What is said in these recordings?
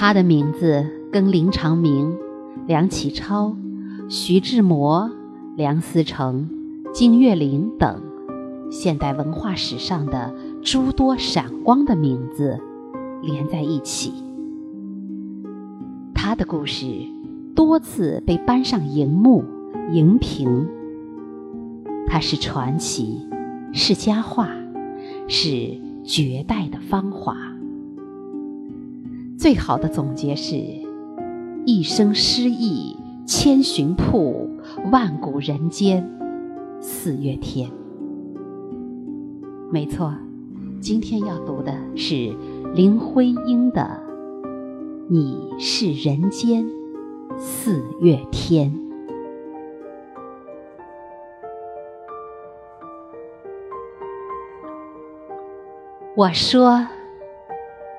他的名字跟林长民、梁启超、徐志摩、梁思成、金岳霖等现代文化史上的诸多闪光的名字连在一起。他的故事多次被搬上荧幕、荧屏。他是传奇，是佳话，是绝代的芳华。最好的总结是：一生诗意千寻瀑，万古人间四月天。没错，今天要读的是林徽因的《你是人间四月天》。我说。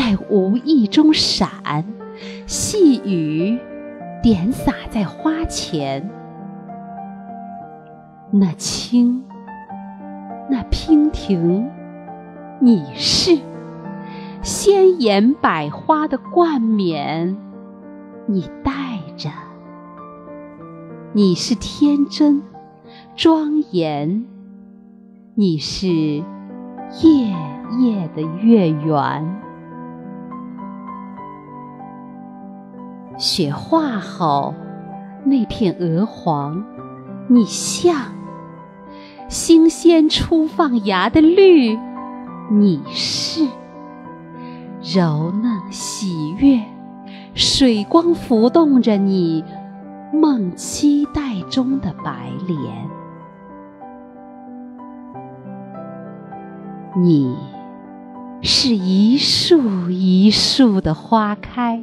在无意中闪，细雨点洒在花前。那清，那娉婷，你是鲜艳百花的冠冕，你戴着。你是天真庄严，你是夜夜的月圆。雪化后，那片鹅黄，你像新鲜初放芽的绿，你是柔嫩喜悦，水光浮动着你梦期待中的白莲。你是一树一树的花开。